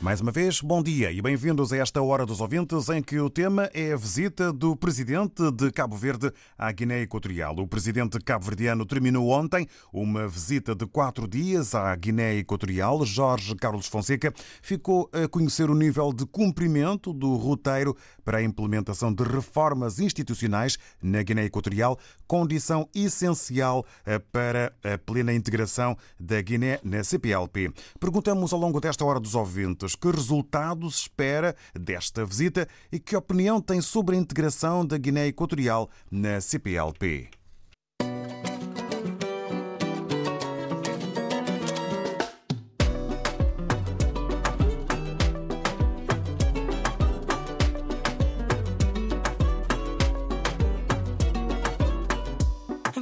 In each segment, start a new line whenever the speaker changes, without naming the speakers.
Mais uma vez, bom dia e bem-vindos a esta Hora dos Ouvintes, em que o tema é a visita do presidente de Cabo Verde à Guiné Equatorial. O presidente cabo-verdiano terminou ontem uma visita de quatro dias à Guiné Equatorial. Jorge Carlos Fonseca ficou a conhecer o nível de cumprimento do roteiro para a implementação de reformas institucionais na Guiné Equatorial, condição essencial eh, para a plena integração da Guiné na CPLP. Perguntamos ao longo desta Hora dos Ouvintes que resultados espera desta visita e que opinião tem sobre a integração da Guiné Equatorial na CPLP.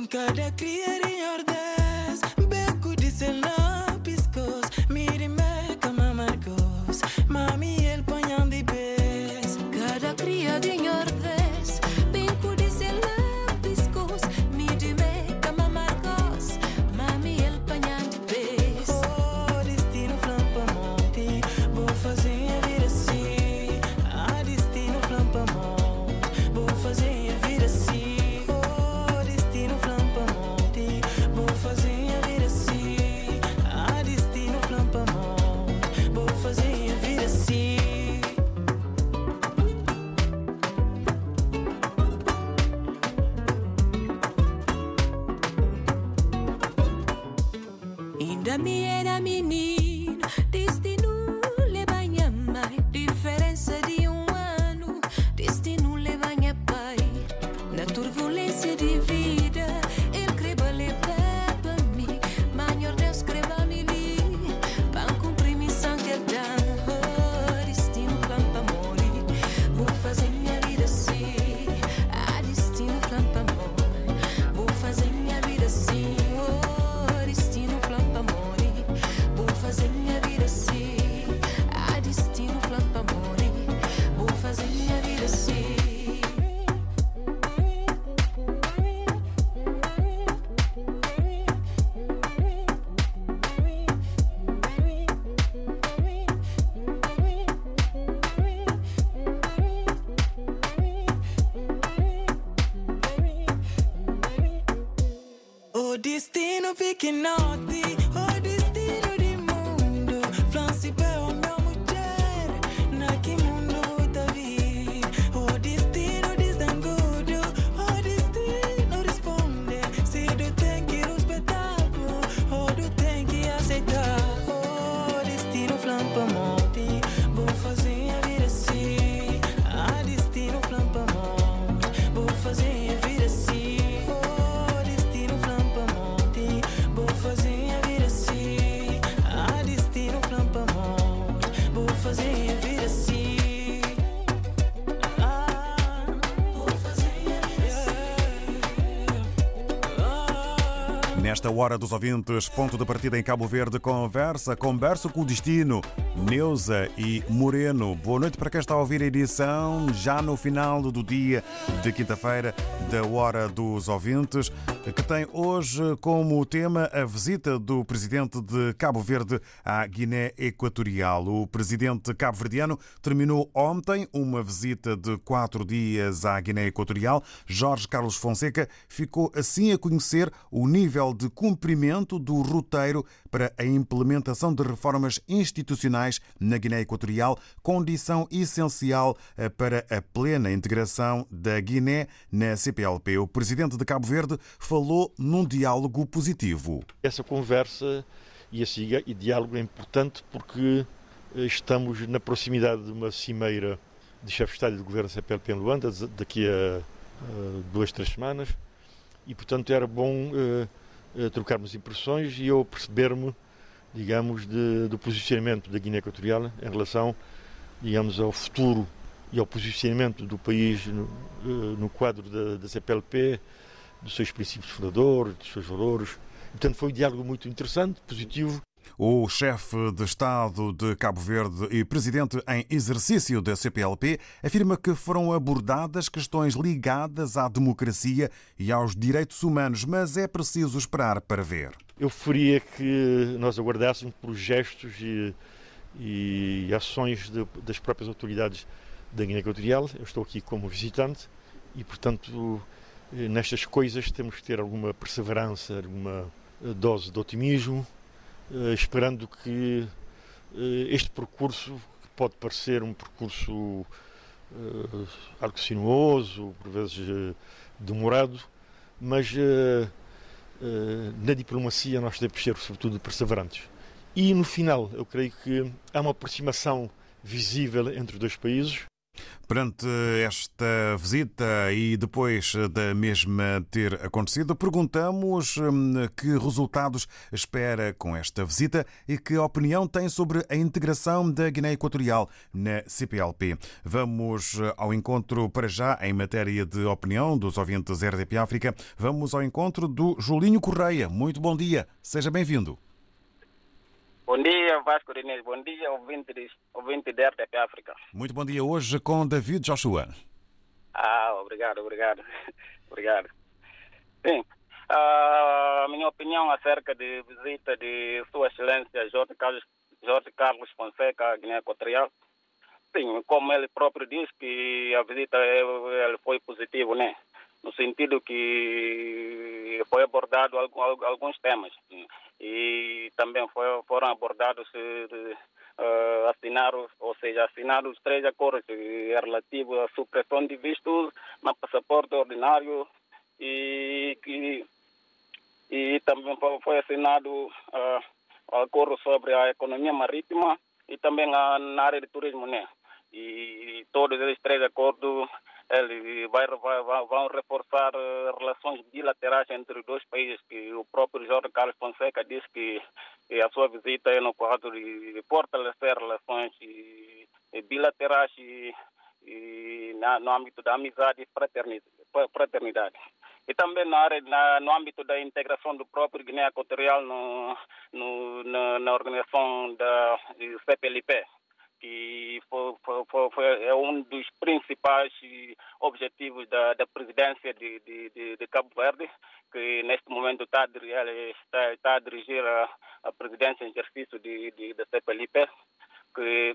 Cada criarinha
hora dos ouvintes, ponto de partida em Cabo Verde, conversa, conversa com o destino. Neuza e Moreno. Boa noite para quem está a ouvir a edição já no final do dia de quinta-feira da Hora dos Ouvintes, que tem hoje como tema a visita do presidente de Cabo Verde à Guiné Equatorial. O presidente cabo-verdiano terminou ontem uma visita de quatro dias à Guiné Equatorial. Jorge Carlos Fonseca ficou assim a conhecer o nível de cumprimento do roteiro para a implementação de reformas institucionais na Guiné Equatorial, condição essencial eh, para a plena integração da Guiné na CPLP. O presidente de Cabo Verde falou num diálogo positivo.
Essa conversa e esse diálogo é importante porque eh, estamos na proximidade de uma cimeira de chefe de Estado e de Governo CPLP em Luanda daqui a, duas, três semanas e, portanto, era bom uh, trocarmos impressões e eu perceber-me, digamos, de, do posicionamento da Guiné Equatorial em relação, digamos, ao futuro e ao posicionamento do país no, uh, no quadro da, da, CPLP, dos seus princípios fundadores, dos seus valores. Portanto, foi um diálogo muito interessante, positivo.
O chefe de Estado de Cabo Verde e presidente em exercício da CPLP afirma que foram abordadas questões ligadas à democracia e aos direitos humanos, mas é preciso esperar para ver.
Eu preferia que nós aguardássemos por gestos e, e ações de, das próprias autoridades da Guiné Equatorial. Eu estou aqui como visitante e, portanto, nestas coisas temos que ter alguma perseverança, alguma dose de otimismo, esperando que este percurso, que pode parecer um percurso algo sinuoso, por vezes demorado, mas na diplomacia nós devemos ser, sobretudo, perseverantes. E no final, eu creio que há uma aproximação visível entre os dois países.
Perante esta visita e depois da mesma ter acontecido, perguntamos que resultados espera com esta visita e que opinião tem sobre a integração da Guiné Equatorial na CPLP. Vamos ao encontro para já em matéria de opinião dos ouvintes RDP África. Vamos ao encontro do Julinho Correia. Muito bom dia, seja bem-vindo.
Bom dia, Vasco Inês. Bom dia, ouvinte, de, ouvinte da RTP África.
Muito bom dia. Hoje com David Joshua.
Ah, obrigado, obrigado. obrigado. Sim, a minha opinião acerca da visita de Sua Excelência Jorge Carlos, Jorge Carlos Fonseca à Guiné Equatorial. Sim, como ele próprio diz que a visita ele foi positiva, né? No sentido que foi abordado alguns temas e também foi, foram abordados uh, assinados, ou seja, assinados três acordos relativos à supressão de vistos no passaporte ordinário e, e, e também foi assinado uh, acordo sobre a economia marítima e também a, na área de turismo, né? E todos esses três acordos ele vai, vai, vão reforçar relações bilaterais entre dois países, que o próprio Jorge Carlos Fonseca disse que, a sua visita é no quadro de fortalecer relações bilaterais e, e na, no âmbito da amizade e fraternidade. E também na área, na, no âmbito da integração do próprio Guiné Equatorial no, no, na, na organização da CPLP que foi, foi, foi, é um dos principais objetivos da, da presidência de, de, de, Cabo Verde, que neste momento está, está, está a dirigir a, a presidência em exercício de, de, da CPLP, que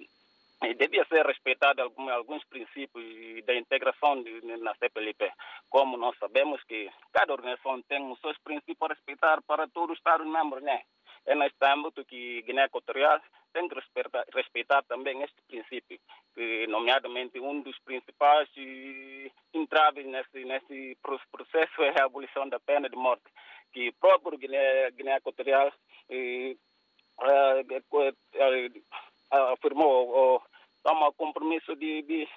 devia ser respeitado algum, alguns princípios da integração de, na CPLP. Como nós sabemos que cada organização tem os seus princípios a respeitar para todos os Estados-membros, né? É neste âmbito que Guiné Equatorial tem que respeitar, respeitar, também este princípio, que, nomeadamente, um dos principais entraves nesse, nesse processo é a abolição da pena de morte, que o próprio Guiné, Guiné Equatorial eh, eh, afirmou ou toma compromisso de, de,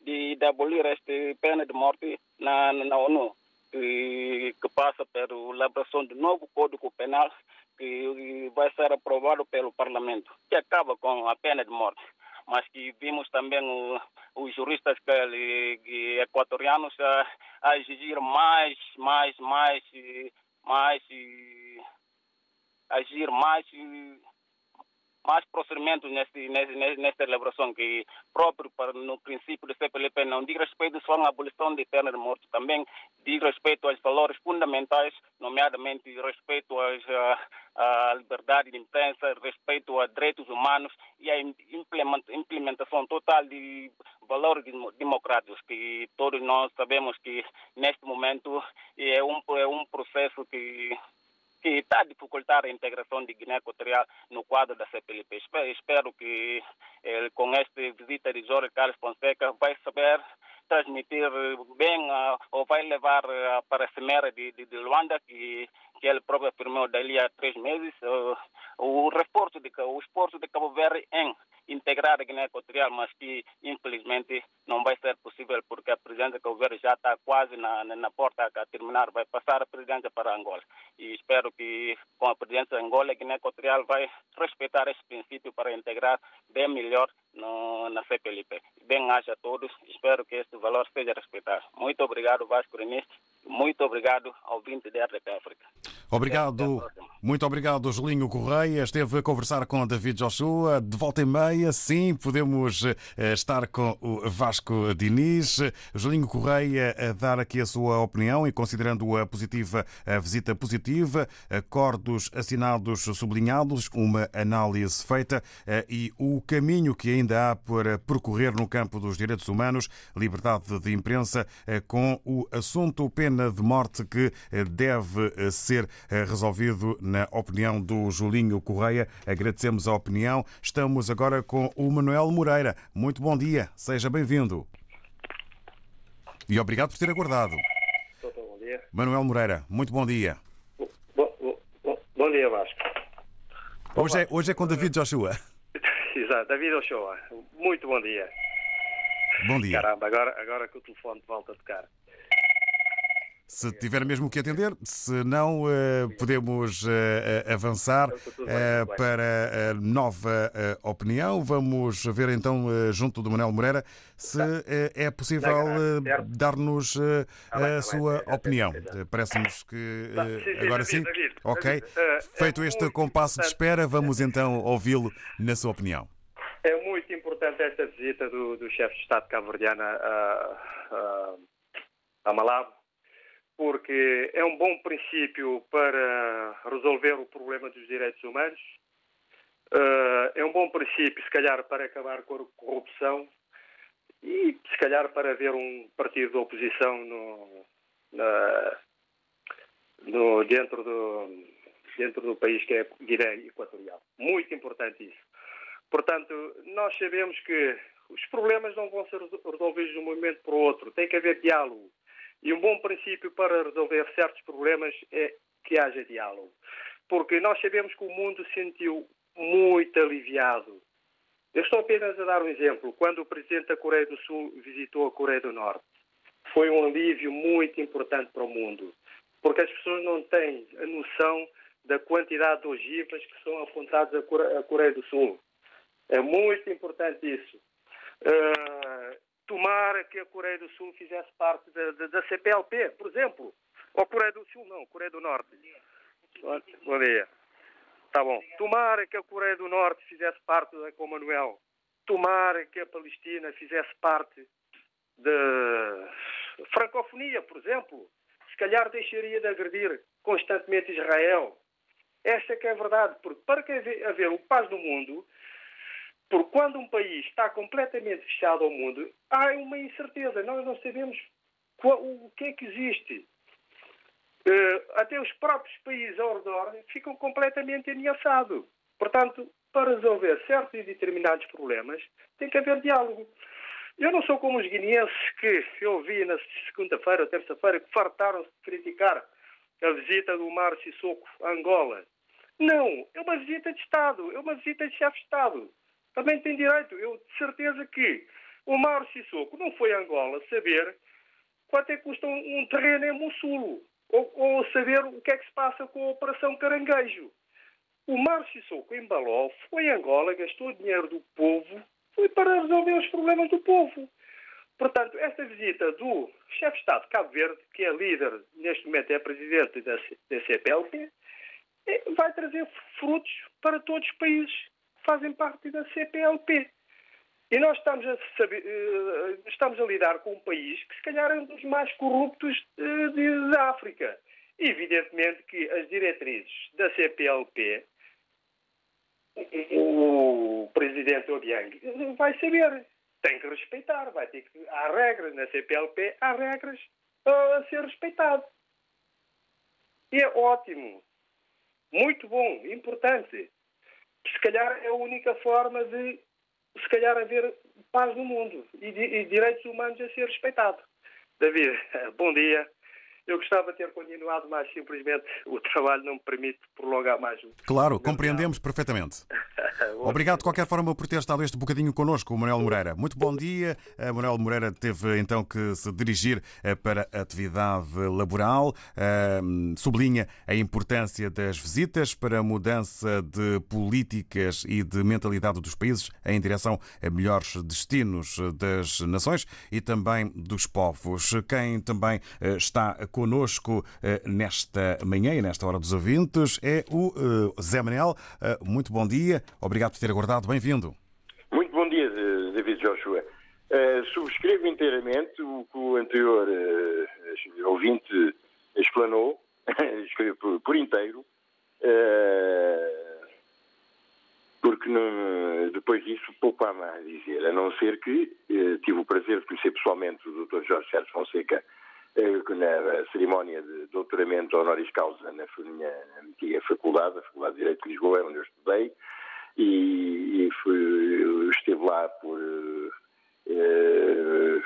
de, de abolir esta pena de morte na, na ONU, que, que passa pela elaboração do novo Código Penal que vai ser aprovado pelo Parlamento, que acaba com a pena de morte. Mas que vimos também os juristas que, que equatorianos a, a, exigir mais, mais, mais, mais, agir mais mais procedimentos nesse, nesse, nessa elaboração que próprio para, no princípio do CPLP não diz respeito só à abolição de pena de morte, também diz respeito aos valores fundamentais, nomeadamente respeito às, à, à liberdade de imprensa, respeito a direitos humanos e a implementação total de valores democráticos, que todos nós sabemos que neste momento é um, é um processo que que está a dificultar a integração de Guiné Equatorial no quadro da CPLP. Espero, que eh, com esta visita de Jorge Carlos Fonseca vai saber transmitir bem uh, ou vai levar uh, para a Cimeira de, de, de, Luanda que, que ele próprio afirmou dali a três meses, uh, o reforço de o esforço de Cabo Verde em integrar a Guiné Equatorial, mas que infelizmente não vai ser possível porque a presidência Cabo Verde já está quase na, na, porta a terminar, vai passar a presidência para Angola. E espero que com a presidência de Angola, a Guiné Equatorial vai respeitar esse princípio para integrar bem melhor no, na CPLP. Bem haja a todos, espero que este valor seja respeitado. Muito obrigado, Vasco Renis. Muito obrigado ao 20 da RDP África.
Obrigado, muito obrigado, Julinho Correia. Esteve a conversar com David Joshua. De volta e meia, sim, podemos eh, estar com o Vasco Diniz. Julinho Correia a dar aqui a sua opinião e considerando a positiva, a visita positiva, acordos assinados sublinhados, uma análise feita eh, e o caminho que ainda há para percorrer no campo dos direitos humanos, liberdade de imprensa, eh, com o assunto pena de morte que deve ser resolvido na opinião do Julinho Correia. Agradecemos a opinião. Estamos agora com o Manuel Moreira. Muito bom dia, seja bem-vindo. E obrigado por ter aguardado.
Bom dia.
Manuel Moreira, muito bom dia.
Bom, bom, bom, dia, Vasco.
Hoje é, hoje é com David Joshua.
Exato, David Ochoa. Muito bom dia.
Bom dia.
Caramba, agora, agora que o telefone volta a tocar.
Se tiver mesmo que atender, se não, eh, podemos eh, avançar eh, para a nova eh, opinião. Vamos ver então, eh, junto do Manuel Moreira, se eh, é possível eh, dar-nos eh, a sua opinião. Eh, Parece-nos que
Tá,
eh, agora sim. Ok.
Eh,
Feito
é
este compasso de espera, vamos então ouvi-lo na sua opinião.
É muito importante esta visita do, do chefe de Estado cabo-verdiano a, a, a Malabo, porque é um bom princípio para resolver o problema dos direitos humanos. Eh, é um bom princípio, se calhar, para acabar com a corrupção e, se calhar, para haver um partido de oposição no, na- no- dentro, do, dentro do país que é Guiné Equatorial. Muito importante isso. Portanto, nós sabemos que os problemas não vão ser resolvidos de um momento para o outro. Tem que haver diálogo. E um bom princípio para resolver certos problemas é que haja diálogo. Porque nós sabemos que o mundo se sentiu muito aliviado. Eu estou apenas a dar um exemplo. Quando o presidente da Coreia do Sul visitou a Coreia do Norte, foi um alívio muito importante para o mundo. Porque as pessoas não têm a noção da quantidade de ogivas que são apontadas à Core- à Coreia do Sul. É muito importante isso. Uh, tomara que a Coreia do Sul fizesse parte da, da, da CPLP, por exemplo. Ou Coreia do Sul, não, Coreia do Norte. Bom- Bom dia. Tá bom. Tomara que a Coreia do Norte fizesse parte da Commonwealth. Tomara que a Palestina fizesse parte da francofonia, por exemplo. Se calhar deixaria de agredir constantemente Israel. Esta que é a verdade, porque para que haver, o paz no mundo, porque quando um país está completamente fechado ao mundo, há uma incerteza. Nós não sabemos qual- o que é que existe. Eh, até os próprios países ao redor ficam completamente ameaçados. Portanto, para resolver certos e determinados problemas, tem que haver diálogo. Eu não sou como os guineenses que eu vi na segunda-feira ou terça-feira que fartaram-se de criticar a visita do Mar Sissoko a Angola. Não, é uma visita de Estado, é uma visita de chefe de Estado. Também tem direito. Eu de certeza que o Mar Sissoko não foi a Angola saber quanto é que custa um, um terreno em Mossulo ou, ou saber o que é que se passa com a Operação Caranguejo. O Mar Sissoko em Baló foi a Angola, gastou dinheiro do povo, foi para resolver os problemas do povo. Portanto, esta visita do chefe de Estado de Cabo Verde, que é líder, neste momento é presidente da, da CPLP, eh, vai trazer frutos para todos os países fazem parte da CPLP. E nós estamos a, saber, eh, estamos a lidar com um país que, se calhar, é um dos mais corruptos eh, da África. Evidentemente que as diretrizes da CPLP, o presidente Obiang vai saber, tem que respeitar, vai ter que. Há regras na CPLP, há regras a ser respeitado. E é ótimo, muito bom, importante. Se calhar é a única forma de, se calhar, haver paz no mundo e, e direitos humanos a ser respeitado. David, bom dia Eu gostava de ter continuado, mas simplesmente o trabalho não me permite prolongar mais.
Claro, compreendemos perfeitamente. Obrigado de qualquer forma por ter estado este bocadinho connosco, Manuel Moreira. Muito bom dia. A Manuel Moreira teve então que se dirigir eh, para a atividade laboral. Eh, Sublinha a importância das visitas para a mudança de políticas e de mentalidade dos países em direção a melhores destinos das nações e também dos povos. Quem também eh, está connosco eh, nesta manhã e nesta hora dos ouvintes é o eh, Zé Manel. Eh, Muito bom dia. Obrigado por ter aguardado. Bem-vindo.
Muito bom dia, David Joshua. Subscrevo inteiramente o que o anterior ouvinte explanou, escrevo por, inteiro, porque depois disso mais a dizer, a não ser que tive o prazer de conhecer pessoalmente o Dr. Jorge Sérgio Fonseca na cerimónia de doutoramento honoris causa na minha antiga faculdade, a Faculdade de Direito de Lisboa, onde eu estudei, e, e fui, esteve lá por eh,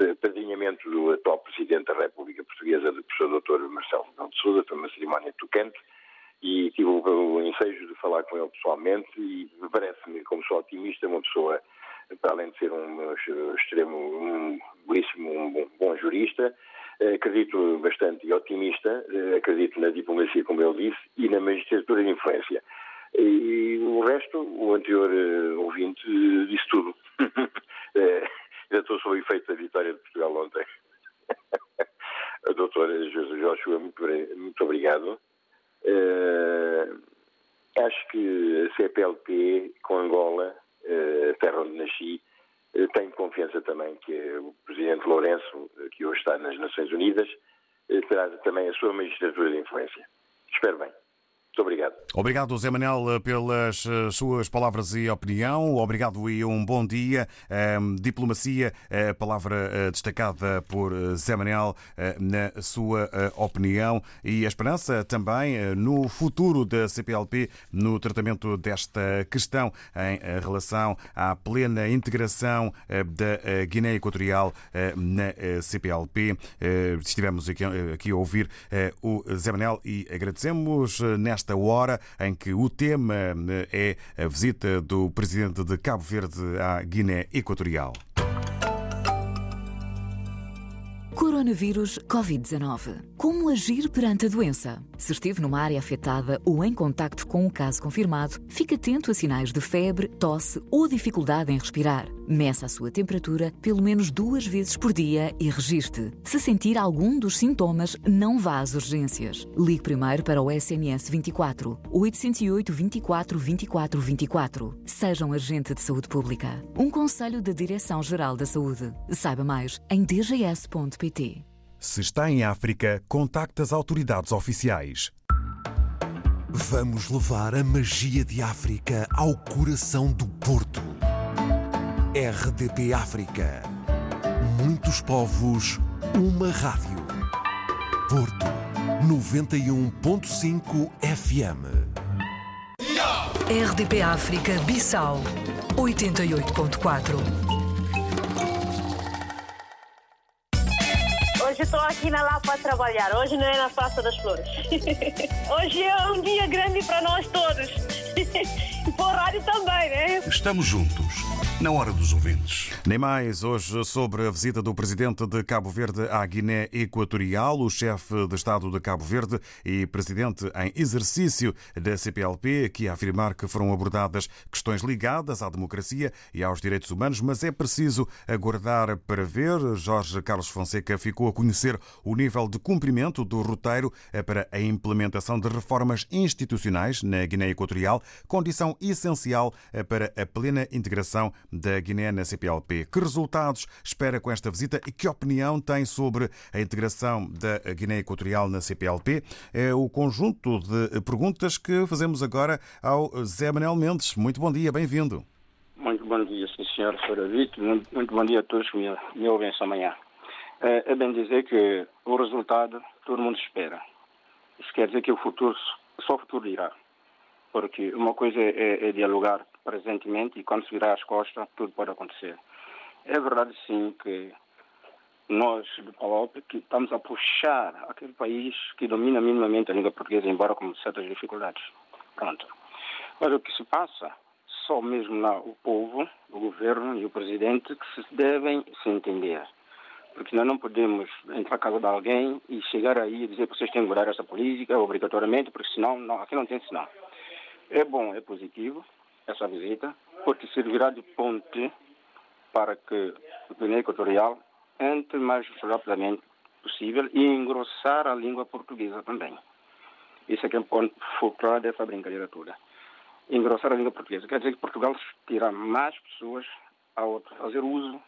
eh, padrinhamento do atual Presidente da República Portuguesa, do professor Dr. Marcelo Rebelo de Sousa, foi uma cerimónia tocante, e tive o, o ensejo de falar com ele pessoalmente, e parece-me, como sou otimista, uma pessoa, para além de ser um extremo, um belíssimo, um bom, bom jurista, eh, acredito bastante e otimista, eh, acredito na diplomacia, como ele disse, e na magistratura de influência. E o resto, o anterior eh, ouvinte eh, disse tudo. Eh, Ainda estou sob efeito da vitória de Portugal ontem. A doutora José Joshua, muito, muito obrigado. Eh, acho que a CPLP com Angola, eh, terra onde nasci, eh, tenho confiança também que o Presidente Lourenço, eh, que hoje nas Nações Unidas, eh, terá também a sua magistratura de influência. Espero bem. Muito obrigado.
Obrigado, Zé Manel, pelas eh, suas palavras e opinião. Obrigado e um bom dia. Diplomacia, a palavra eh, destacada por eh, Zé Manel eh, na sua eh, opinião e a esperança também eh, no futuro da CPLP no tratamento desta questão em eh, relação à plena integração eh, da eh, Guiné Equatorial eh, na eh, CPLP. Eh, Estivemos aqui, eh, a ouvir eh, o Zé Manel e agradecemos eh, nesta hora em que o tema eh, é a visita do presidente de Cabo Verde à Guiné Equatorial.
Coronavírus Covid-19. Como agir perante a doença? Se esteve numa área afetada ou em contacto com um caso confirmado, fique atento a sinais de febre, tosse ou dificuldade em respirar. Meça a sua temperatura pelo menos duas vezes por dia e registre. Se sentir algum dos sintomas, não vá às urgências. Ligue primeiro para o SNS 24 808 24 24 24. Seja um agente de saúde pública. Um conselho da Direção-Geral da Saúde. Saiba mais em dgs.pt.
Se está em África, contacte as autoridades oficiais.
Vamos levar a magia de África ao coração do Porto. RDP África. Muitos povos, uma rádio. Porto 91.5 FM.
RDP África Bissau 88.4.
Hoje estou aqui na Lapa a trabalhar. Hoje não é na Praça das Flores. Hoje é um dia grande para nós todos. E para o rádio também, né?
Estamos juntos, na hora dos ouvintes.
Nem mais hoje sobre a visita do presidente de Cabo Verde à Guiné Equatorial, o chefe de Estado de Cabo Verde e presidente em exercício da CPLP, que afirmar que foram abordadas questões ligadas à democracia e aos direitos humanos, mas é preciso aguardar para ver. Jorge Carlos Fonseca ficou a conhecer o nível de cumprimento do roteiro para a implementação de reformas institucionais na Guiné Equatorial, condição essencial para a plena integração da Guiné na CPLP. Que resultados espera com esta visita e que opinião tem sobre a integração da Guiné Equatorial na CPLP? É o conjunto de perguntas que fazemos agora ao Zé Manuel Mendes. Muito bom dia, bem-vindo.
Muito bom dia, sim, senhor Faravito. Muito, bom dia a todos que me, ouvem essa manhã. É, é bem dizer que o resultado todo mundo espera. Isso quer dizer que o futuro, só o futuro dirá. Porque uma coisa é, é dialogar presentemente e quando se virar as costas, tudo pode acontecer. É verdade, sim, que nós do PALOP que estamos a puxar aquele país que domina minimamente a língua portuguesa, embora com certas dificuldades. Pronto. Mas o que se passa, só mesmo lá o povo, o governo e o presidente que se devem se entender. Porque nós não podemos entrar na casa de alguém e chegar aí e dizer que vocês têm que mudar essa política obrigatoriamente, porque senão, não, aqui não tem sinal. É bom, é positivo essa visita, porque servirá de ponte para que o Guiné Equatorial entre mais rapidamente possível e engrossar a língua portuguesa também. Isso é que é o ponto focal dessa brincadeira toda. Engrossar a língua portuguesa. Quer dizer que Portugal terá mais pessoas a fazer uso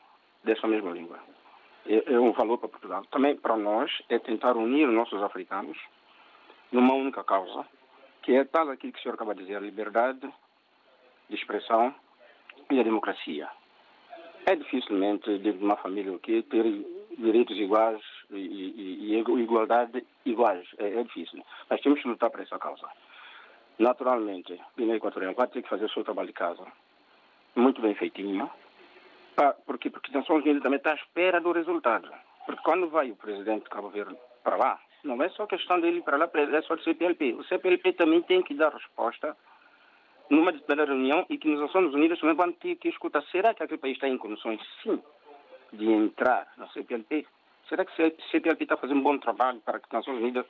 dessa mesma língua. É, é um valor para Portugal. Também para nós é tentar unir os nossos africanos numa única causa, que é tal aquilo que o senhor acaba de dizer, a liberdade de expressão e a democracia. É dificilmente de uma família que ter direitos iguais e, e, e igualdade iguais. É, é, difícil. Mas temos que lutar por essa causa. Naturalmente, Guiné Equatorial vai ter que fazer o seu trabalho de casa muito bem feitinho, pra, porque, porque Nações Unidas também está à espera do resultado. Porque quando vai o presidente de Cabo Verde para lá, não é só questão dele ir para lá, é só do CPLP. O CPLP também tem que dar resposta numa determinada reunião e que nas Nações Unidas também vão ter que escutar. Será que aquele país está em condições, sim, de entrar na CPLP? Será que a CPLP está fazendo um bom trabalho para que as Nações Unidas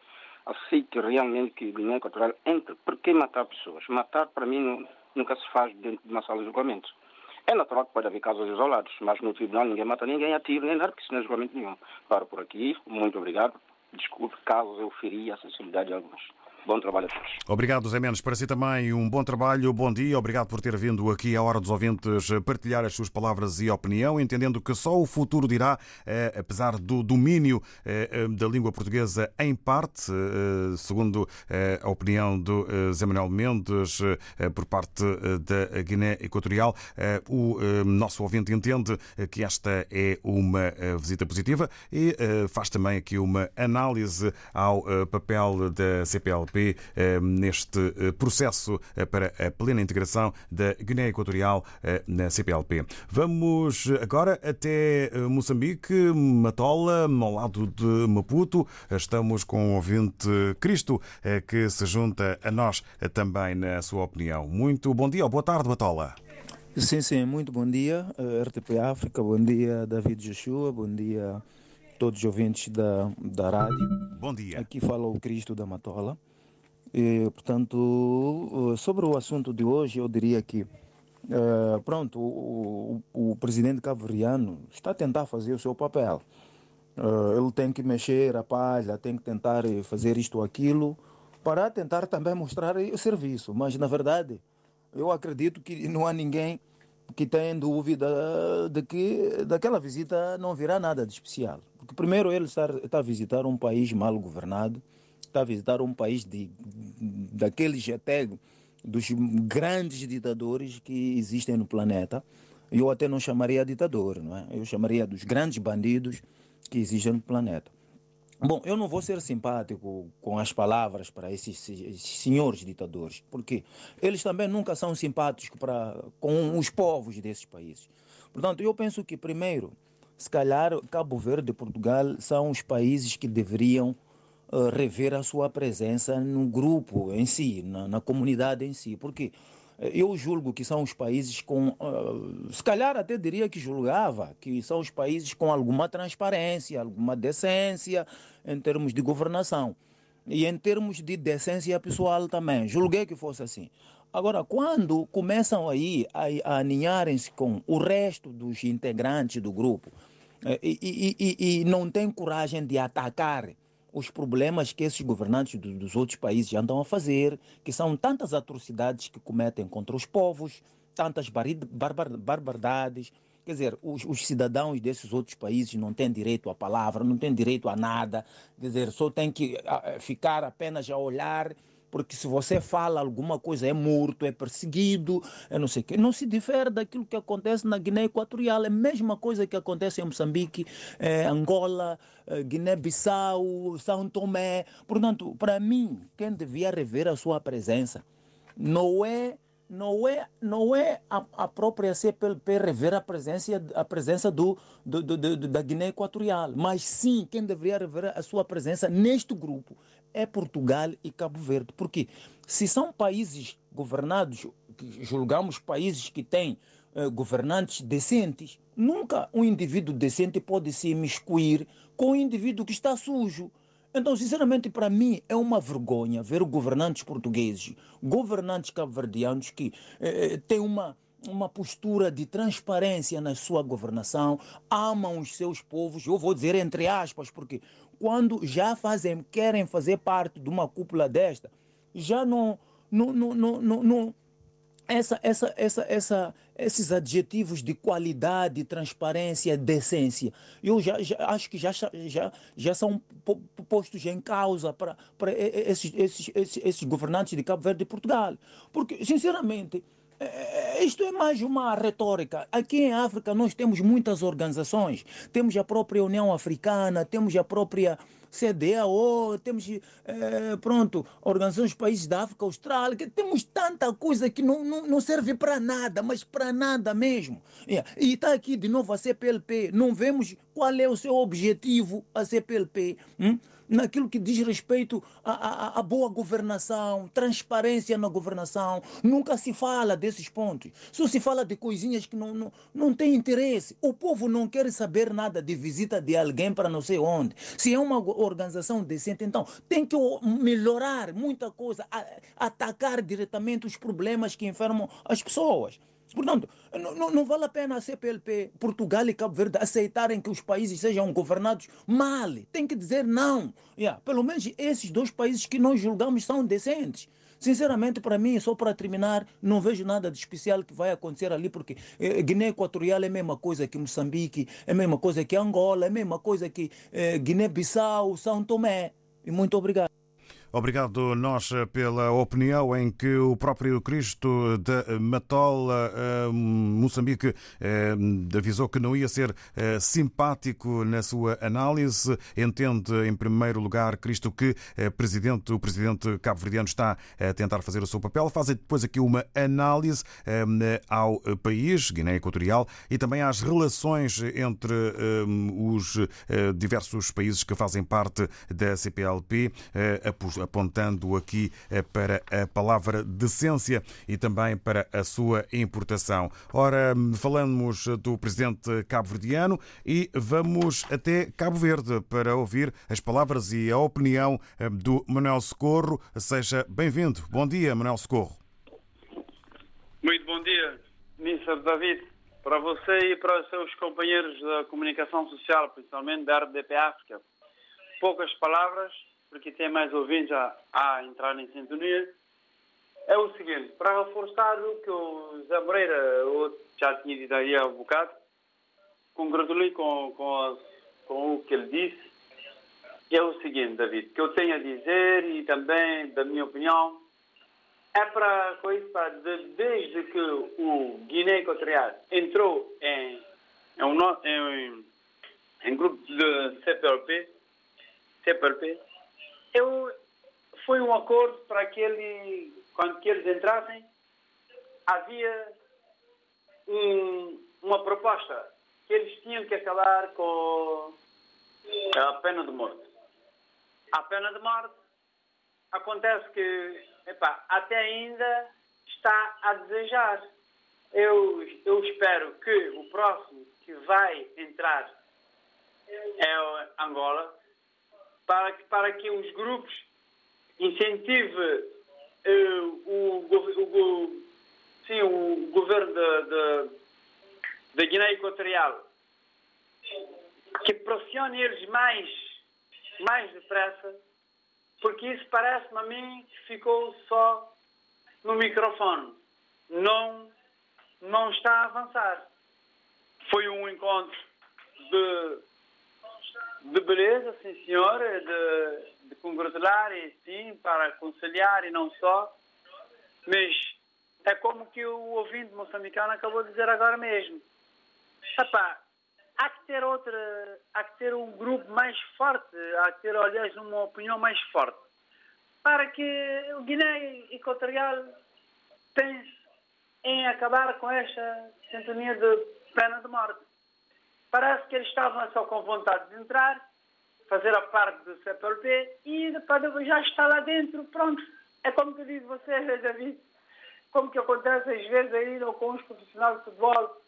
aceite realmente que Guiné Equatorial entre? Por que matar pessoas? Matar, para mim, nunca se faz dentro de uma sala de julgamento. É natural que pode haver casos isolados, mas no tribunal ninguém mata ninguém a tiro nem nada, porque isso não é julgamento nenhum. Paro por aqui. Muito obrigado. Desculpe caso eu feri a sensibilidade de alguns. Bom trabalho a todos.
Obrigado, Zé Menos. Para si também um bom trabalho, bom dia. Obrigado por ter vindo aqui à Hora dos Ouvintes partilhar as suas palavras e opinião, entendendo que só o futuro dirá, eh, apesar do domínio eh, da língua portuguesa em parte, eh, segundo eh, a opinião do eh, Zé Manuel Mendes eh, por parte eh, da Guiné Equatorial, eh, o eh, nosso ouvinte entende que esta é uma eh, visita positiva e eh, faz também aqui uma análise ao eh, papel da CPLP eh, neste eh, processo eh, para a plena integração da Guiné Equatorial na CPLP. Vamos agora até Moçambique, Matola, ao lado de Maputo. Estamos com o ouvinte Cristo que se junta a nós também na sua opinião. Muito bom dia ou boa tarde, Matola.
Sim, sim, muito bom dia, RTP África, bom dia, David Joshua, bom dia a todos os ouvintes da, da rádio.
Bom dia.
Aqui fala o Cristo da Matola. E, portanto, sobre o assunto de hoje, eu diria que, eh, pronto, o, o, o presidente cabo-verdiano está a tentar fazer o seu papel. Eh, ele tem que mexer a palha, tem que tentar fazer isto ou aquilo, para tentar também mostrar o serviço. Mas, na verdade, eu acredito que não há ninguém que tenha dúvida de que daquela visita não virá nada de especial. Porque, primeiro, ele está, está a visitar um país mal governado, está a visitar um país de, daqueles até dos grandes ditadores que existem no planeta. Eu até não chamaria ditador, não é? Eu chamaria dos grandes bandidos que existem no planeta. Bom, eu não vou ser simpático com as palavras para esses, esses senhores ditadores, porque eles também nunca são simpáticos para, com os povos desses países. Portanto, eu penso que, primeiro, se calhar Cabo Verde e Portugal são os países que deveriam uh, rever a sua presença no grupo em si, na, na comunidade em si. Porque eu julgo que são os países com, uh, se calhar até diria que julgava, que são os países com alguma transparência, alguma decência em termos de governação. E em termos de decência pessoal também, julguei que fosse assim. Agora, quando começam aí a, a aninharem-se com o resto dos integrantes do grupo eh, e, e, e, e não têm coragem de atacar os problemas que esses governantes do, dos outros países já andam a fazer, que são tantas atrocidades que cometem contra os povos, tantas barbar, barbaridades. Quer dizer, os, os, cidadãos desses outros países não têm direito à palavra, não têm direito a nada. Quer dizer, só tem que a, ficar apenas a olhar porque se você fala alguma coisa é morto, é perseguido, é não sei o quê. Não se difere daquilo que acontece na Guiné Equatorial, é a mesma coisa que acontece em Moçambique, eh, Angola, eh, Guiné-Bissau, São Tomé. Portanto, para mim, quem devia rever a sua presença não é não é, não é a, a própria CPLP rever a presença, a presença do, do, do- do- da Guiné Equatorial, mas sim quem deveria rever a sua presença neste grupo é Portugal e Cabo Verde. Porque se são países governados, julgamos países que têm eh, governantes decentes, nunca um indivíduo decente pode se imiscuir com um indivíduo que está sujo. Então, sinceramente, para mim é uma vergonha ver governantes portugueses, governantes cabo-verdianos que eh, têm uma, uma postura de transparência na sua governação, amam os seus povos, eu vou dizer entre aspas, porque quando já fazem, querem fazer parte de uma cúpula desta, já não, não, não, não, não, não essa, essa, essa, essa, esses adjetivos de qualidade, transparência, decência, eu já, já acho que já, já, já são po- postos em causa para, para esses, esses, esses, esses governantes de Cabo Verde e Portugal. Porque, sinceramente, isto é mais uma retórica. Aqui em África nós temos muitas organizações. Temos a própria União Africana, temos a própria CDAO, temos, eh, pronto, organizações dos países da África Austral, que temos tanta coisa que não, não, não serve para nada, mas para nada mesmo. Yeah. E está aqui de novo a CPLP. Não vemos qual é o seu objetivo, a CPLP. hum? Naquilo que diz respeito à, à- à boa governação, transparência na governação. Nunca se fala desses pontos. Só se fala de coisinhas que não, não, não têm interesse. O povo não quer saber nada de visita de alguém para não sei onde. Se é uma organização decente, então tem que melhorar muita coisa, atacar diretamente os problemas que enfermam as pessoas. Portanto, não, não- vale a pena a CPLP, Portugal e Cabo Verde aceitarem que os países sejam governados mal. Tem que dizer não. Yeah, pelo menos esses dois países que nós julgamos são decentes. Sinceramente, para mim, só para terminar, não vejo nada de especial que vai acontecer ali, porque eh, Guiné Equatorial é a mesma coisa que Moçambique, é a mesma coisa que Angola, é a mesma coisa que eh, Guiné-Bissau, São Tomé. E muito obrigado.
Obrigado nós pela opinião em que o próprio Cristo de Matola, eh, Moçambique, eh, avisou que não ia ser eh, simpático na sua análise. Entende, em primeiro lugar, Cristo, que presidente, o presidente cabo-verdiano está a tentar fazer o seu papel. Faz depois aqui uma análise ao país, Guiné Equatorial, e também às relações entre os diversos países que fazem parte da CPLP, apontando aqui eh, para a palavra decência e também para a sua importação. Ora, falamos do presidente cabo-verdiano e vamos até Cabo Verde para ouvir as palavras e a opinião eh, do Manuel Socorro. Seja bem-vindo. Bom dia, Manuel Socorro.
Muito bom dia, Mr. David, para você e para os seus companheiros da comunicação social, principalmente da RDP África. Poucas palavras, porque tem mais ouvintes a, a entrar em sintonia. É o seguinte, para reforçar o que o Zé Moreira o- já tinha dito aí há um bocado, congratulei com, com, com o que ele disse. É o seguinte, David, que eu tenho a dizer e também, da minha opinião, é para coisa desde que o Guiné Equatorial entrou em em, um em, em grupo de CPLP, CPLP, eu foi um acordo para que ele quando que eles entrassem havia um- uma proposta que eles tinham que acabar com a pena de morte. A pena de morte acontece que epá, até ainda está a desejar. Eu, eu espero que o próximo que vai entrar é Angola, para para que os grupos incentivem eh, o, o, go- sim, o governo da Guiné Equatorial que pressione eles mais, mais depressa porque isso parece-me a mim que ficou só no microfone. Não, não está a avançar. Foi um encontro de, de beleza, sim senhor, de, de congratular e sim, para aconselhar e não só. Mas é como que o ouvinte moçambicano acabou de dizer agora mesmo. Epá, há que ter outra, há que ter um grupo mais forte, há que ter, aliás, uma opinião mais forte, para que o Guiné Equatorial pense em acabar com esta sintonia de pena de morte. Parece que eles estavam só com vontade de entrar, fazer a parte do CPLP e depois já está lá dentro, pronto. É como que diz você, David, como que acontece às vezes aí com os profissionais de futebol.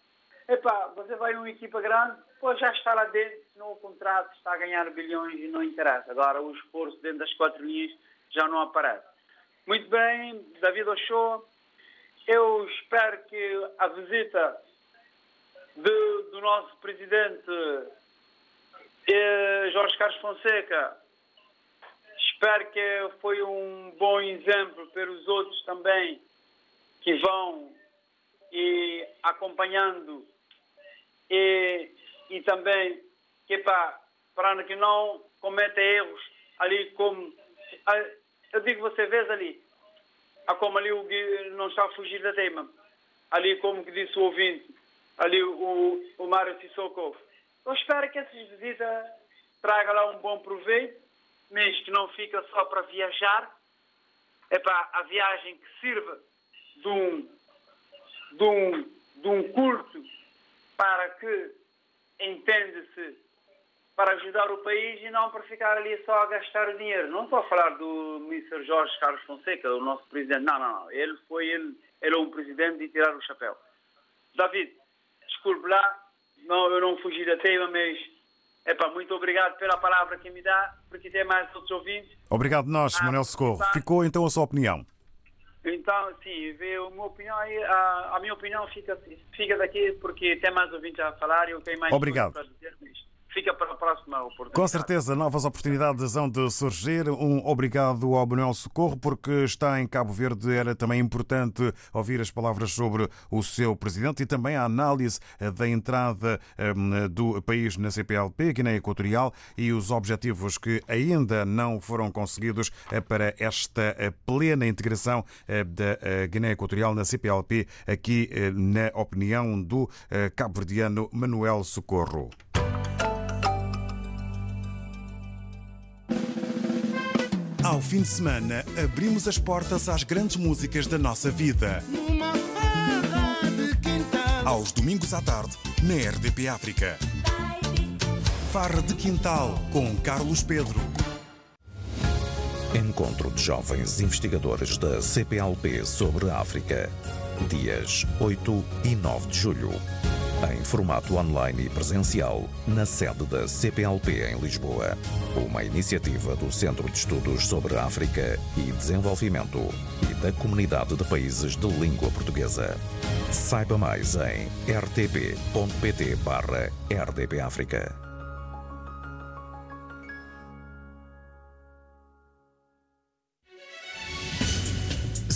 Epá, você vai numa equipa grande, pô, já está lá dentro, senão o contrato está a ganhar bilhões e não interessa. Agora o esforço dentro das quatro linhas já não aparece. Muito bem, David Ochoa, eu espero que a visita de, do nosso presidente eh, Jorge Carlos Fonseca, espero que foi um bom exemplo para os outros também que vão e acompanhando e, e também que para, para que não cometa erros ali como eu digo você vê ali a como ali o Gui não está a fugir da tema. Ali como que disse o ouvinte ali o, o Mário Sissoko eu espero que essas visitas tragam lá um bom proveito mas que não fica só para viajar é para a viagem que sirva de um, de um, de um para que entende-se para ajudar o país e não para ficar ali só a gastar o dinheiro. Não estou a falar do Mr. Jorge Carlos Fonseca, o nosso presidente. Não, não, não. Ele foi ele, ele é um presidente de tirar o chapéu. David, desculpe lá, não, eu não fugi da tema, mas epá, muito obrigado pela palavra que me dá, porque tem mais outros ouvintes.
Obrigado nós,
Ah,
Manuel Socorro.
tá.
Ficou então a sua opinião.
Então, sim, a minha opinião, aí, a, a minha opinião fica, fica daqui porque tem mais ouvintes a falar e eu tenho mais
Obrigado.
para dizer, mas fica para a próxima oportunidade.
Com certeza, novas oportunidades hão de surgir. Um obrigado ao Manuel Socorro, porque está em Cabo Verde. Era também importante ouvir as palavras sobre o seu presidente e também a análise eh, da entrada eh, do país na CPLP, Guiné Equatorial, e os objetivos que ainda não foram conseguidos eh, para esta eh, plena integração da Guiné Equatorial na CPLP, aqui na opinião do cabo-verdiano Manuel Socorro. Ao fim de semana, abrimos as portas às grandes músicas da nossa vida. Aos domingos à tarde, na RDP África. Farra de Quintal, com Carlos Pedro.
Encontro de jovens investigadores da CPLP sobre a África. Dias 8 e 9 de julho. Em formato online e presencial, na sede da CPLP em Lisboa. Uma iniciativa do Centro de Estudos sobre África e Desenvolvimento e da Comunidade de Países de Língua Portuguesa. Saiba mais em rtp.pt/rdp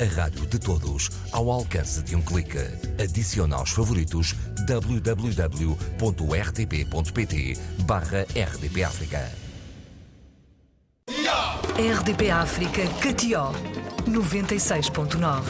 A rádio de todos, ao alcance de um clique. Adicione aos favoritos www.rtp.pt barra RDP África.
RDP África Catió 96.9.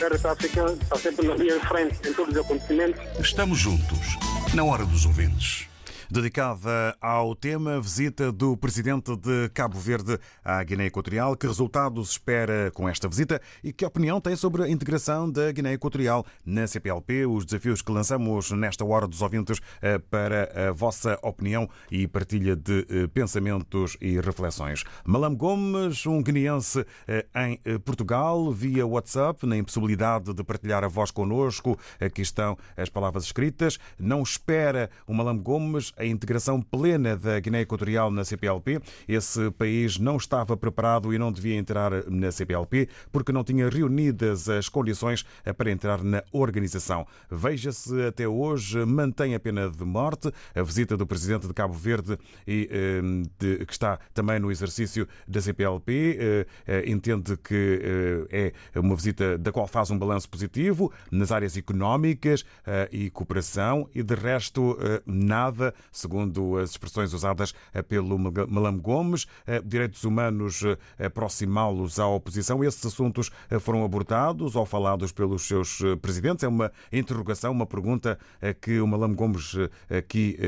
RDP África está sempre na linha de frente em todos os acontecimentos.
Estamos juntos, na hora dos ouvintes.
Dedicada ao tema visita do presidente de Cabo Verde à Guiné Equatorial. Que resultados espera com esta visita e que opinião tem sobre a integração da Guiné Equatorial na CPLP? Os desafios que lançamos nesta hora dos ouvintes eh, para a vossa opinião e partilha de eh, pensamentos e reflexões. Malam Gomes, um guineense eh, em Portugal, via WhatsApp, na impossibilidade de partilhar a voz connosco. Aqui estão as palavras escritas. Não espera o Malam Gomes a integração plena da Guiné Equatorial na CPLP. Esse país não estava preparado e não devia entrar na CPLP porque não tinha reunidas as condições para entrar na organização. Veja-se até hoje, mantém a pena de morte. A visita do presidente de Cabo Verde, e, eh, de, que está também no exercício da CPLP, eh, eh, entende que é uma visita da qual faz um balanço positivo nas áreas económicas e cooperação e, de resto, nada, segundo as expressões usadas pelo Malam Gomes, direitos humanos aproximá-los à oposição. Esses assuntos foram abordados ou falados pelos seus presidentes. É uma interrogação, uma pergunta que o Malam Gomes aqui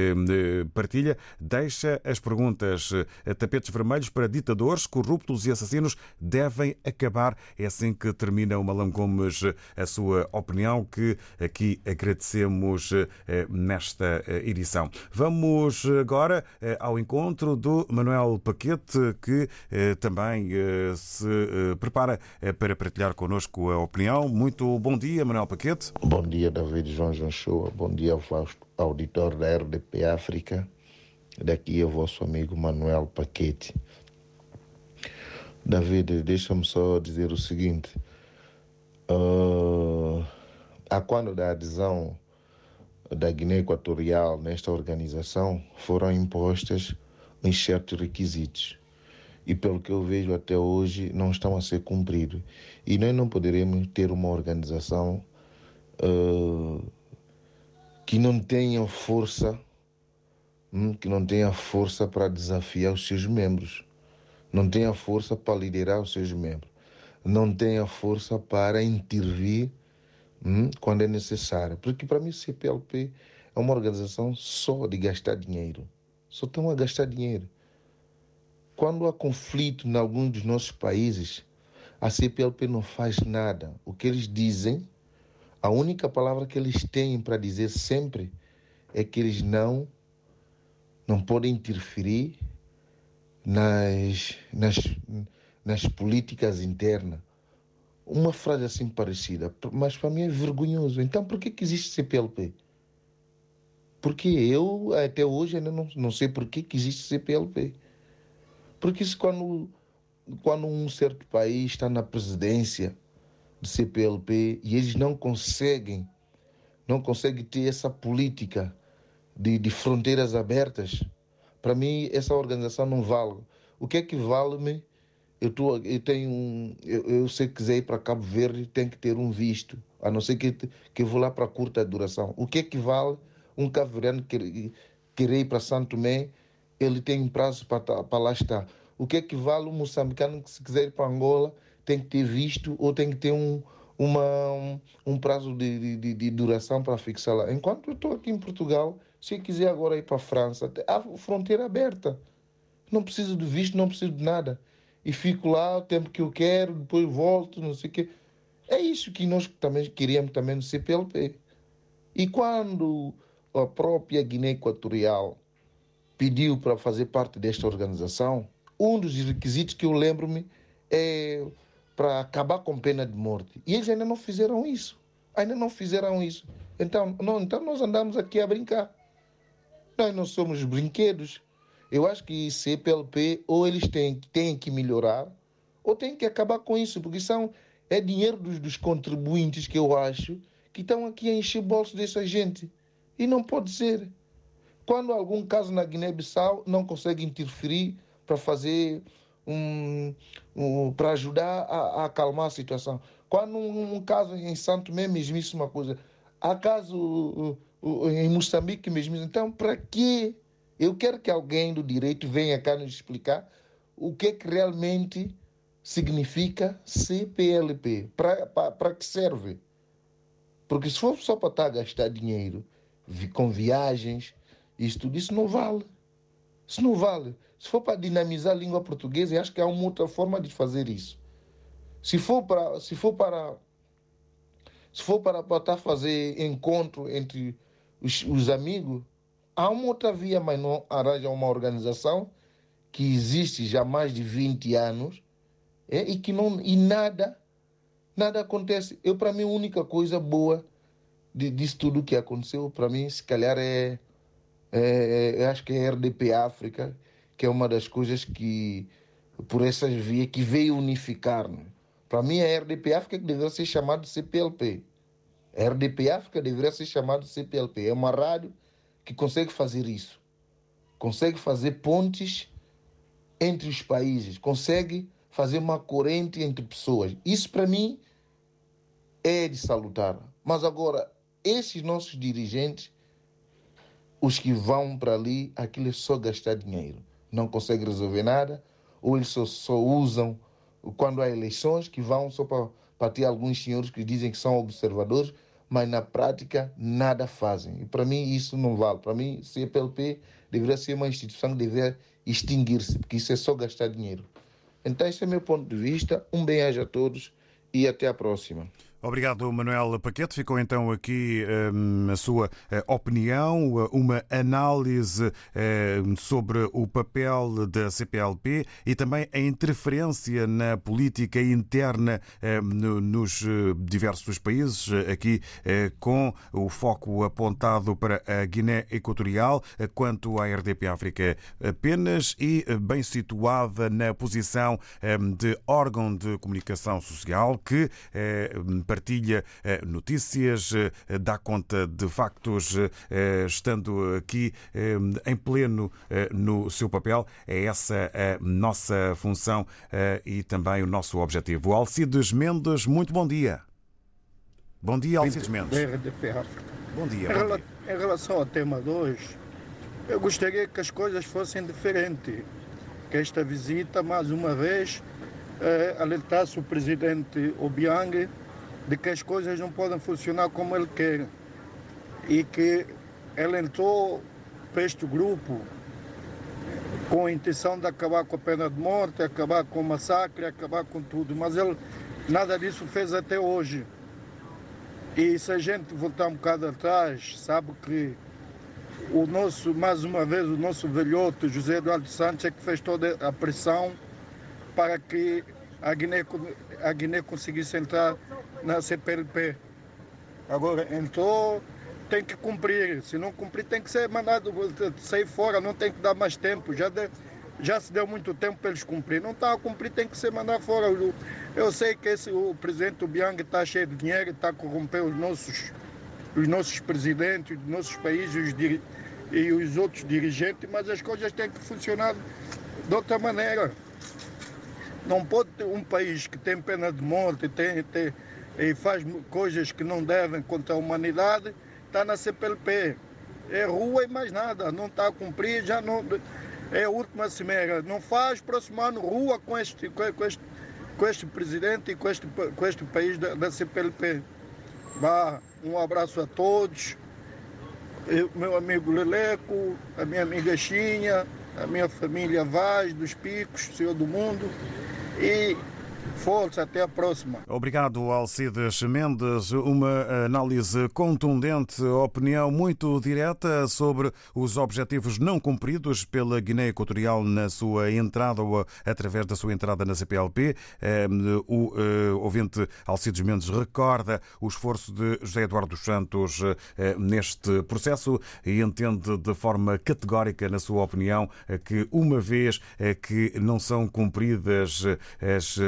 partilha. Deixa as perguntas tapetes vermelhos para ditadores, corruptos e assassinos devem acabar. É assim que termina o Malam Gomes a sua opinião, que aqui agradecemos nesta edição. Vamos agora ao encontro do Manuel Paquete, que também se prepara para partilhar connosco a opinião. Muito bom dia, Manuel Paquete.
Bom dia, David João Shoa. Bom dia, Fausto, auditor da RDP África. Daqui é o vosso amigo Manuel Paquete. David, deixa-me só dizer o seguinte. Uh, a quando da adesão da Guiné Equatorial nesta organização foram impostas uns certos requisitos. E pelo que eu vejo até hoje não estão a ser cumpridos. E nós não poderemos ter uma organização uh, que não tenha força, hum, que não tenha força para desafiar os seus membros, não tenha força para liderar os seus membros, não tenha força para intervir quando é necessário. Porque para mim o CPLP é uma organização só de gastar dinheiro. Só estão a gastar dinheiro. Quando há conflito em algum dos nossos países, a CPLP não faz nada. O que eles dizem, a única palavra que eles têm para dizer sempre é que eles não não podem interferir nas, nas, nas políticas internas. Uma frase assim parecida, mas para mim é vergonhoso. Então por que, que existe CPLP? Porque eu até hoje ainda não, não sei por que, que existe CPLP. Porque isso quando, quando um certo país está na presidência do CPLP e eles não conseguem, não conseguem ter essa política de, de fronteiras abertas, para mim essa organização não vale. O que é que vale-me? Eu, tô, eu tenho um, eu, eu se quiser ir para Cabo Verde tem que ter um visto, a não ser que, que eu vou lá para curta duração. O que é que vale um cabo-verdiano querer, querer ir para Santo Tomé ele tem um prazo para, para lá estar. O que é que vale um moçambicano que se quiser ir para Angola tem que ter visto ou tem que ter um, uma, um, um prazo de, de, de, duração para fixar lá. Enquanto eu estou aqui em Portugal, se eu quiser agora ir para a França, há fronteira aberta. Não preciso de visto, não preciso de nada. E fico lá o tempo que eu quero, depois volto, não sei o quê. É isso que nós também queríamos também no CPLP. E quando a própria Guiné Equatorial pediu para fazer parte desta organização, um dos requisitos que eu lembro-me é para acabar com pena de morte. E eles ainda não fizeram isso. Ainda não fizeram isso. Então, não, então nós andamos aqui a brincar. Nós não somos brinquedos. Eu acho que CPLP ou eles têm, têm que melhorar ou têm que acabar com isso, porque são, é dinheiro dos, dos contribuintes que eu acho que estão aqui a encher o bolso dessa gente. E não pode ser. Quando algum caso na Guiné-Bissau não consegue interferir para fazer um, um para ajudar a, a, acalmar a situação. Quando um, um caso em Santo Tomé, mesmíssima coisa. Há caso uh, uh, em Moçambique, mesmo. Então, para que eu quero que alguém do direito venha cá nos explicar o que é que realmente significa CPLP, para que serve? Porque se for só para estar a gastar dinheiro com viagens, isso tudo isso não vale. Isso não vale. Se for para dinamizar a língua portuguesa, acho que há uma outra forma de fazer isso. Se for para, se for para, se for para, estar fazer encontro entre os, os amigos, há uma outra via, mas não arranja uma organização que existe já há mais de 20 anos é, e que não e nada nada acontece. Eu para mim a única coisa boa de, disso tudo que aconteceu para mim se calhar é É, é, acho que é a RDP África, que é uma das coisas que, por essas vias, que veio unificar. né? Para mim, a RDP África deveria ser chamada de CPLP. A RDP África deveria ser chamada de CPLP. É uma rádio que consegue fazer isso. Consegue fazer pontes entre os países. Consegue fazer uma corrente entre pessoas. Isso, para mim, é de salutar. Mas agora, esses nossos dirigentes, os que vão para ali, aquilo é só gastar dinheiro. Não conseguem resolver nada, ou eles só, só usam quando há eleições, que vão só para ter alguns senhores que dizem que são observadores, mas na prática nada fazem. E para mim isso não vale. Para mim, CPLP deveria ser uma instituição que deveria extinguir-se, porque isso é só gastar dinheiro. Então, esse é o meu ponto de vista. Um bem-aja a todos e até a próxima.
Obrigado, Manuel Paquete. Ficou então aqui hum, a sua eh, opinião, eh, uma análise eh, sobre o papel da CPLP e também a interferência na política interna no- nos diversos países, aqui com o foco apontado para a Guiné Equatorial, quanto à RDP África apenas e bem situada na posição eh, de órgão de comunicação social que eh, partilha eh, notícias, eh, dá conta de factos, eh, estando aqui em pleno no seu papel. É essa a nossa função e também o nosso objetivo. Alcides Mendes, muito bom dia. Bom dia, Alcides Mendes. Bom dia.
Em,
bom dia.
em relação ao tema 2, eu gostaria que as coisas fossem diferentes. Que esta visita, mais uma vez, eh, alertasse o presidente Obiang de que as coisas não podem funcionar como ele quer. E que ele entrou para este grupo com a intenção de acabar com a pena de morte, acabar com o massacre, acabar com tudo. Mas ele nada disso fez até hoje. E se a gente voltar um bocado atrás, sabe que o nosso, mais uma vez, o nosso velhoto José Eduardo Santos é que fez toda a pressão para que a Guiné, a Guiné conseguisse entrar na CPLP. Agora entrou, tem que cumprir. Se não cumprir, tem que ser mandado sair fora, não tem que dar mais tempo. Já, de- já se deu muito tempo para eles cumprir. Não está a cumprir, tem que ser mandado fora. Eu- Eu sei que esse, o presidente Biang está cheio de dinheiro, está a corromper os nossos, os nossos presidentes, os nossos países os diri- e os outros dirigentes, mas as coisas têm que funcionar de outra maneira. Não pode ter um país que tem pena de morte tem, tem, e faz coisas que não devem contra a humanidade, está na CPLP. É rua e mais nada, não está a cumprir, já não. É a última cimeira. Não faz próximo ano rua com este, com este, com este presidente e com este, com este país da, da CPLP. Vá, um abraço a todos. Eu, meu amigo Leleco, a minha amiga Xinha, a minha família Vaz, dos Picos, Senhor do Mundo. E força, até a próxima.
Obrigado, Alcides Mendes. Uma análise contundente, opinião muito direta sobre os objetivos não cumpridos pela Guiné Equatorial na sua entrada ou através da sua entrada na CPLP. Eh, O eh, ouvinte Alcides Mendes recorda o esforço de José Eduardo Santos eh, neste processo e entende de forma categórica, na sua opinião, eh, que uma vez que não são cumpridas as,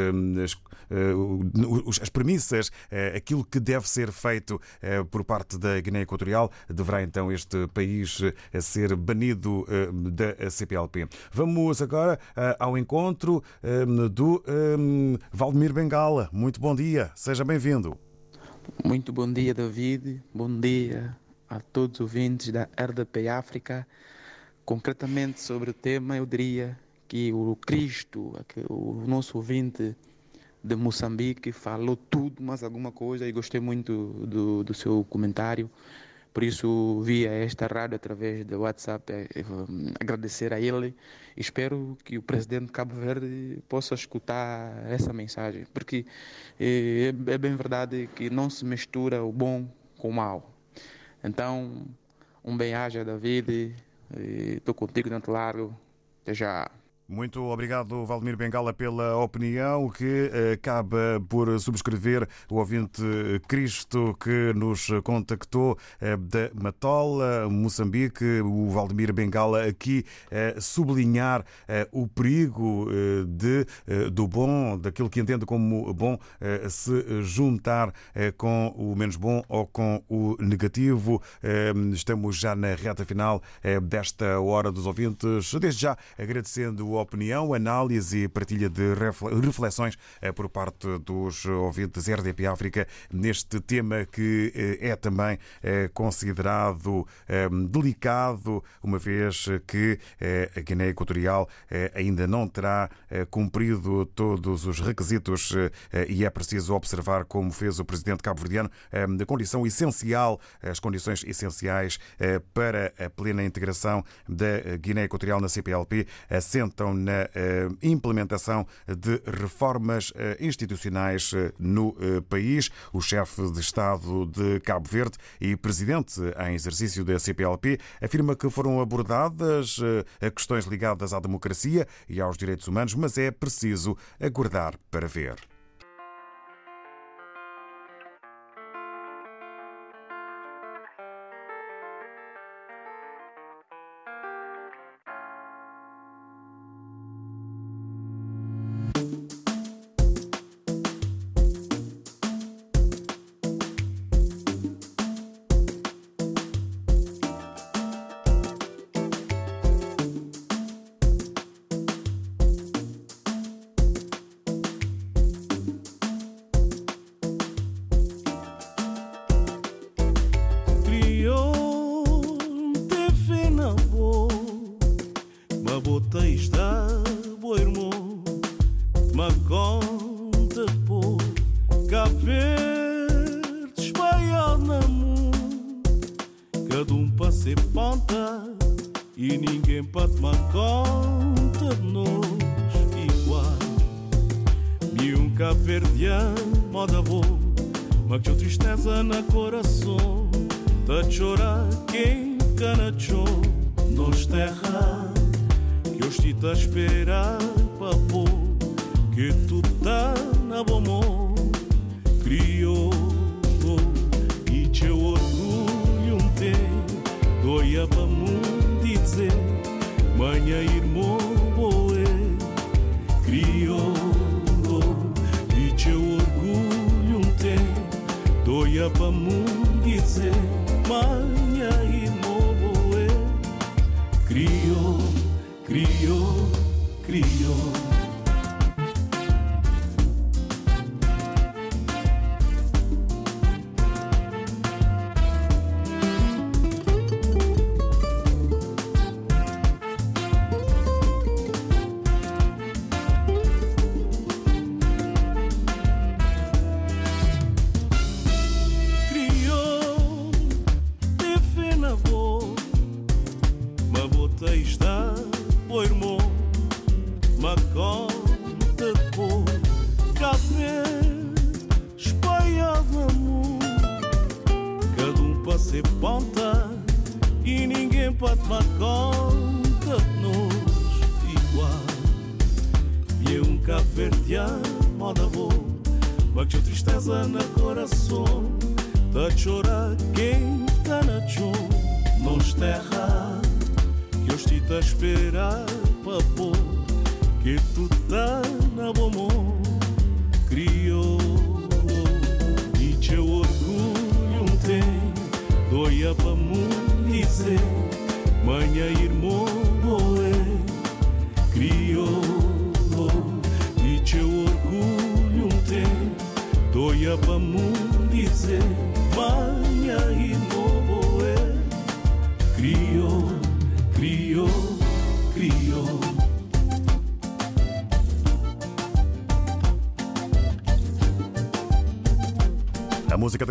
as, eh, as premissas, eh, aquilo que deve ser feito eh, por parte da Guiné Equatorial, deverá então este país ser banido da CPLP. Vamos agora ao encontro do Valdemir Bengala. Muito bom dia, seja bem-vindo.
Muito bom dia, David. Bom dia a todos os ouvintes da RDP África. Concretamente sobre o tema, eu diria que o Cristo, o nosso ouvinte de Moçambique, falou tudo, mais alguma coisa, e gostei muito do, do seu comentário. Por isso, via esta rádio através do WhatsApp, eh, eh, agradecer a ele. Espero que o presidente de Cabo Verde possa escutar essa mensagem, porque eh, é, é bem verdade que não se mistura o bom com o mal. Então, um bem-aja, David. Estou contigo dentro largo. Até já.
Muito obrigado, Valdemir Bengala, pela opinião que eh, acaba por subscrever o ouvinte Cristo que nos contactou eh, da Matola, Moçambique. O Valdemir Bengala aqui eh, sublinhar eh, o perigo eh, de, eh, do bom, daquilo que entende como bom, eh, se juntar eh, com o menos bom ou com o negativo. Eh, Estamos já na reta final eh, desta hora dos ouvintes. Desde já agradecendo a opinião, análise e partilha de refle- reflexões eh, por parte dos ouvintes RDP África neste tema que eh, é também eh, considerado delicado, uma vez que a Guiné Equatorial ainda não terá cumprido todos os requisitos e é preciso observar, como fez o presidente cabo-verdiano, a condição essencial, as condições essenciais para a plena integração da Guiné Equatorial na CPLP assentam na eh, implementação de reformas eh, institucionais eh, no país. O chefe de Estado de Cabo Verde e presidente em exercício da CPLP afirma que foram abordadas questões ligadas à democracia e aos direitos humanos, mas é preciso aguardar para ver.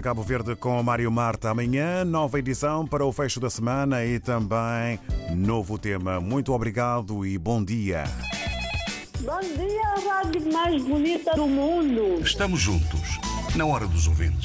Cabo Verde com Mário Marta. Amanhã, nova edição para o fecho da semana e também novo tema. Muito obrigado e bom dia.
Bom dia, a rádio mais bonita do mundo.
Estamos juntos, na hora dos ouvintes.